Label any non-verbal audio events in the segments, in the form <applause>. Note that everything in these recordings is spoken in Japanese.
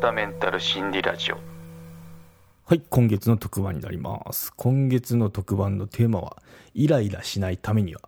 川メンタル心理ラジオはい、今月の特番になります。今月の特番のテーマは、イライラしないためには、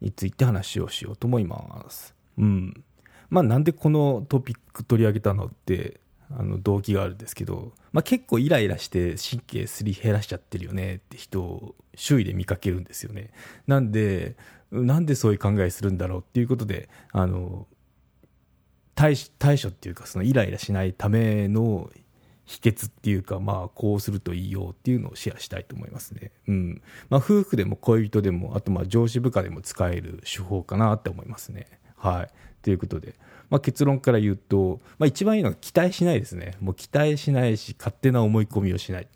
について話をしようと思います。うん。まあ、なんでこのトピック取り上げたのって、あの動機があるんですけど、まあ、結構イライラして神経すり減らしちゃってるよねって人を周囲で見かけるんですよね。なんで、なんでそういう考えするんだろうっていうことで、あの、対対処っていうかそのイライラしないための秘訣っていうかまあこうするといいよっていうのをシェアしたいと思いますね。うん。まあ夫婦でも恋人でもあとまあ上司部下でも使える手法かなって思いますね。はい。ということで、まあ、結論から言うと、まあ、一番いいのは期待しないですね。もう期待しないし勝手な思い込みをしない。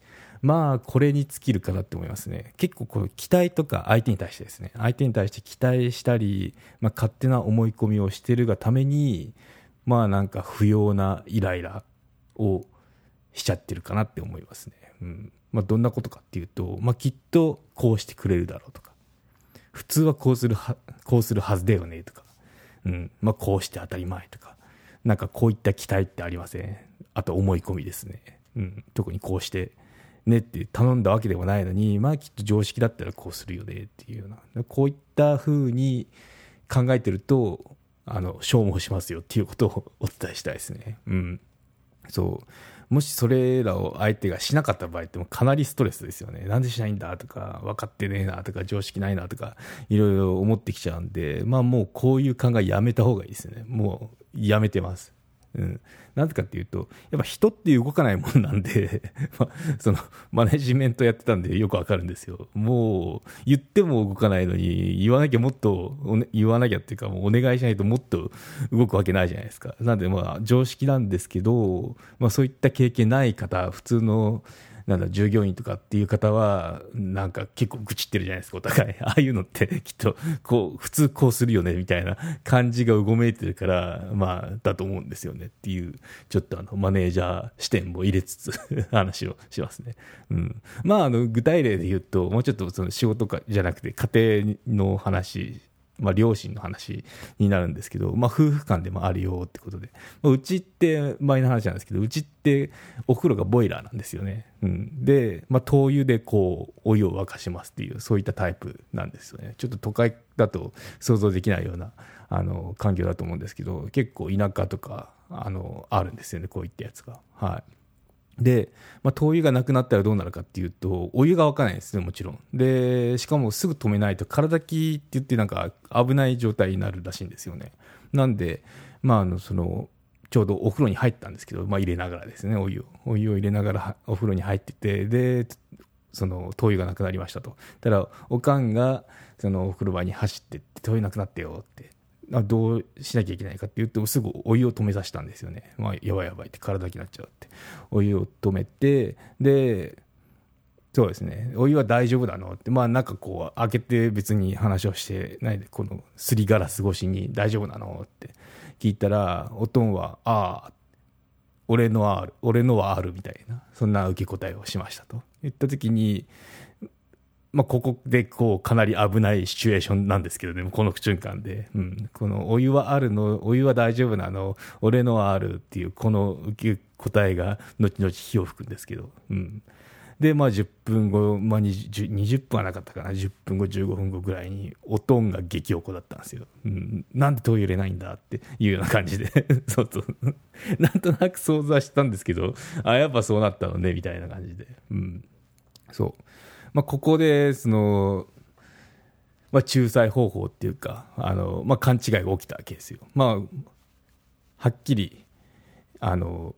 まあこれに尽きるかなって思いますね。結構この期待とか相手に対してですね、相手に対して期待したり、まあ、勝手な思い込みをしてるがために、まあなんか不要なイライラをしちゃってるかなって思いますね。うん。まあどんなことかっていうと、まあきっとこうしてくれるだろうとか、普通はこうするは、こうするはずだよねとか、うん。まあこうして当たり前とか、なんかこういった期待ってありません？あと思い込みですね。うん。特にこうして、ねって頼んだわけでもないのに、まあきっと常識だったらこうするよねっていうような、こういった風に考えてると、あの、消耗しますよっていうことをお伝えしたいですね。うん。そう。もしそれらを相手がしなかった場合ってもかなりストレスですよね。なんでしないんだとか、分かってねえなとか、常識ないなとか、いろいろ思ってきちゃうんで、まあもうこういう考えやめた方がいいですね。もうやめてます。うん。なぜかっていうと、やっぱ人って動かないもんなんで、<laughs> ま、その、マネジメントやってたんでよくわかるんですよ。もう、言っても動かないのに、言わなきゃもっと、ね、言わなきゃっていうか、もうお願いしないともっと動くわけないじゃないですか。なんでまあ、常識なんですけど、まあそういった経験ない方、普通の、なんだ、従業員とかっていう方は、なんか結構愚痴ってるじゃないですか、お互い。<laughs> ああいうのって <laughs> きっと、こう、普通こうするよね、みたいな感じがうごめいてるから、まあ、だと思うんですよねっていう、ちょっとあの、マネージャー視点も入れつつ <laughs> 話をしますね。うん。まあ、あの、具体例で言うと、もうちょっとその仕事か、じゃなくて家庭の話、まあ、両親の話になるんですけど、まあ、夫婦間でもあるよってことで、まあ、うちって前の話なんですけど、うちってお風呂がボイラーなんですよね。うん、で、まあ、灯油でこう、お湯を沸かしますっていう、そういったタイプなんですよね。ちょっと都会だと想像できないような、あの、環境だと思うんですけど、結構田舎とか、あの、あるんですよね、こういったやつが。はい。で、まあ、灯油がなくなったらどうなるかっていうと、お湯が沸かないですね、もちろん。で、しかもすぐ止めないと、体きって言ってなんか危ない状態になるらしいんですよね。なんで、まあ、あの、その、ちょうどお風呂に入ったんですけど、まあ、入れながらですね、お湯を。お湯を入れながらお風呂に入ってて、で、その、灯油がなくなりましたと。ただ、おかんが、その、お風呂場に走ってって、灯油なくなってよって。どうしなきゃいけないかって言うと、すぐお湯を止めさせたんですよね。まあ、やばいやばいって体だけになっちゃうって。お湯を止めて、で、そうですね、お湯は大丈夫なのって、まあなんかこう、開けて別に話をしてないで、このすりガラス越しに大丈夫なのって聞いたら、おとんは、ああ、俺のはある、俺のはあるみたいな、そんな受け答えをしましたと。言った時に、まあ、ここでこうかなり危ないシチュエーションなんですけどね、この瞬間で、うん、このお湯はあるの、お湯は大丈夫なの、俺のはあるっていう、この答えが後々火を吹くんですけど、うん、で、まあ、10分後、まあ20、20分はなかったかな、10分後、15分後ぐらいに、おとんが激おこだったんですよ。うん、なんで灯油入れないんだっていうような感じで、<laughs> そうそう、なんとなく想像はしたんですけど、あ、やっぱそうなったのね、みたいな感じで、うん、そう。まあ、ここで、その、まあ、仲裁方法っていうか、あの、まあ、勘違いが起きたわけですよ。まあ、はっきり、あの、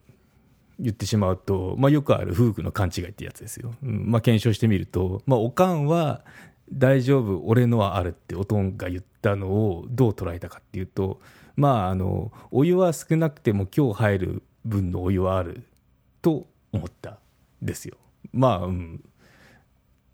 言ってしまうと、まあ、よくある夫婦の勘違いってやつですよ。うん、まあ、検証してみると、まあ、おかんは、大丈夫、俺のはあるっておとんが言ったのをどう捉えたかっていうと、まあ、あの、お湯は少なくても今日入る分のお湯はあると思ったですよ。まあ、うん。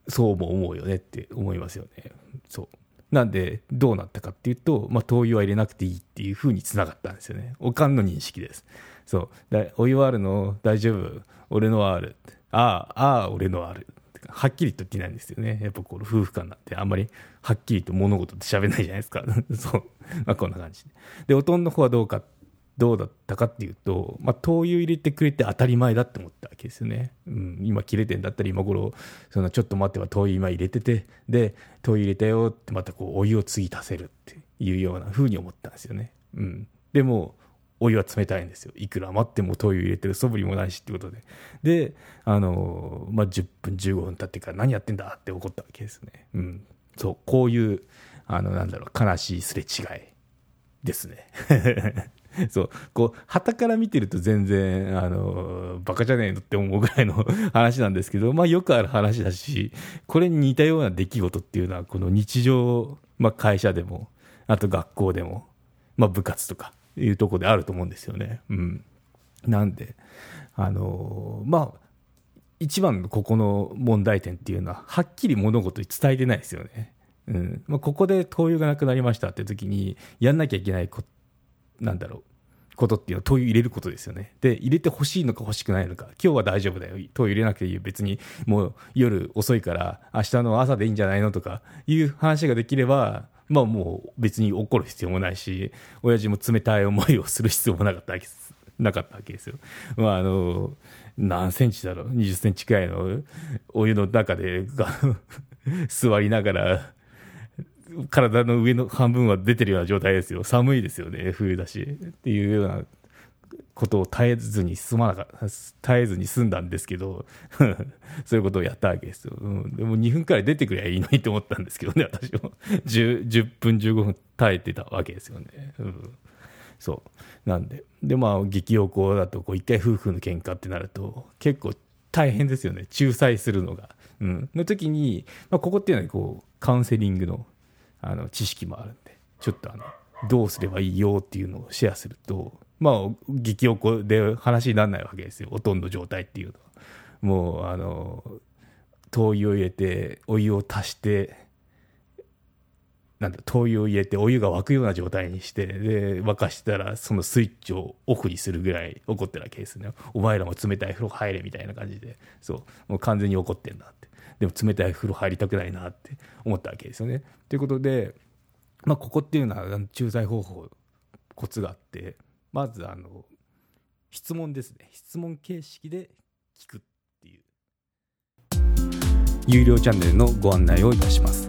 そうも思うよねって思いますよね。そう。なんで、どうなったかっていうと、まあ、灯油は入れなくていいっていう風につながったんですよね。おかんの認識です。そう。だお湯はあるの大丈夫？俺のはある。ああ、ああ、俺のはある。はっきりと言ってないんですよね。やっぱこの夫婦間なんてあんまりはっきりと物事って喋んないじゃないですか。<laughs> そう。まあこんな感じで。で、おとんの方はどうか、どうだったかっていうと、まあ、灯油入れてくれて当たり前だって思ったわけですよね。うん、今切れてんだったら今頃そのちょっと待ってば灯油今入れててで灯油入れたよってまたこうお湯を次足せるっていうような風に思ったんですよね。うん、でもお湯は冷たいんですよ。いくら余っても灯油入れてる素振りもないしってことで。で、あのまあ、10分、15分経ってから何やってんだって怒ったわけですね。うん。そう、こういう、あの、なんだろう、悲しいすれ違いですね。<laughs> <laughs> そう、こう、旗から見てると全然、あの、バカじゃねえのって思うぐらいの <laughs> 話なんですけど、まあよくある話だし、これに似たような出来事っていうのは、この日常、まあ会社でも、あと学校でも、まあ部活とかいうとこであると思うんですよね。うん。なんで、あの、まあ、一番のここの問題点っていうのは、はっきり物事に伝えてないですよね。うんまあ、ここで灯油がなくなりましたって時に、やんなきゃいけないこ、なんだろう、ことっていうのは灯油入れることですよね。で、入れてほしいのか欲しくないのか、今日は大丈夫だよ、灯油入れなくていいよ、別にもう夜遅いから、明日の朝でいいんじゃないのとかいう話ができれば、まあもう別に怒る必要もないし、親父も冷たい思いをする必要もなかったわけです。なかったわけですよ。まああの、何センチだろう、20センチくらいのお湯の中で <laughs> 座りながら、体の上の半分は出てるような状態ですよ。寒いですよね、冬だし。っていうようなことを絶えずに済まなかった、絶えずに済んだんですけど、<laughs> そういうことをやったわけですよ。うん、でも2分くらい出てくりゃいいのにと思ったんですけどね、私も。10, 10分、15分耐えてたわけですよね。うんそう。なんで。で、まあ、激おこだと、こう、一回夫婦の喧嘩ってなると、結構大変ですよね。仲裁するのが。うん。の時に、まあ、ここっていうのは、こう、カウンセリングの、あの、知識もあるんで、ちょっとあの、どうすればいいよっていうのをシェアすると、まあ、激おこで話にならないわけですよ。ほとんど状態っていうのは。もう、あの、灯油を入れて、お湯を足して、なんだ、灯油を入れてお湯が沸くような状態にして、で、沸かしたらそのスイッチをオフにするぐらい怒ってるわけですね。お前らも冷たい風呂入れみたいな感じで、そう、もう完全に怒ってんだっ。でも冷たい風呂入りたくないなって思ったわけですよね。ということで、まあ、ここっていうのは駐在方法、コツがあって、まず、あの、質問ですね。質問形式で聞くっていう。有料チャンネルのご案内をいたします。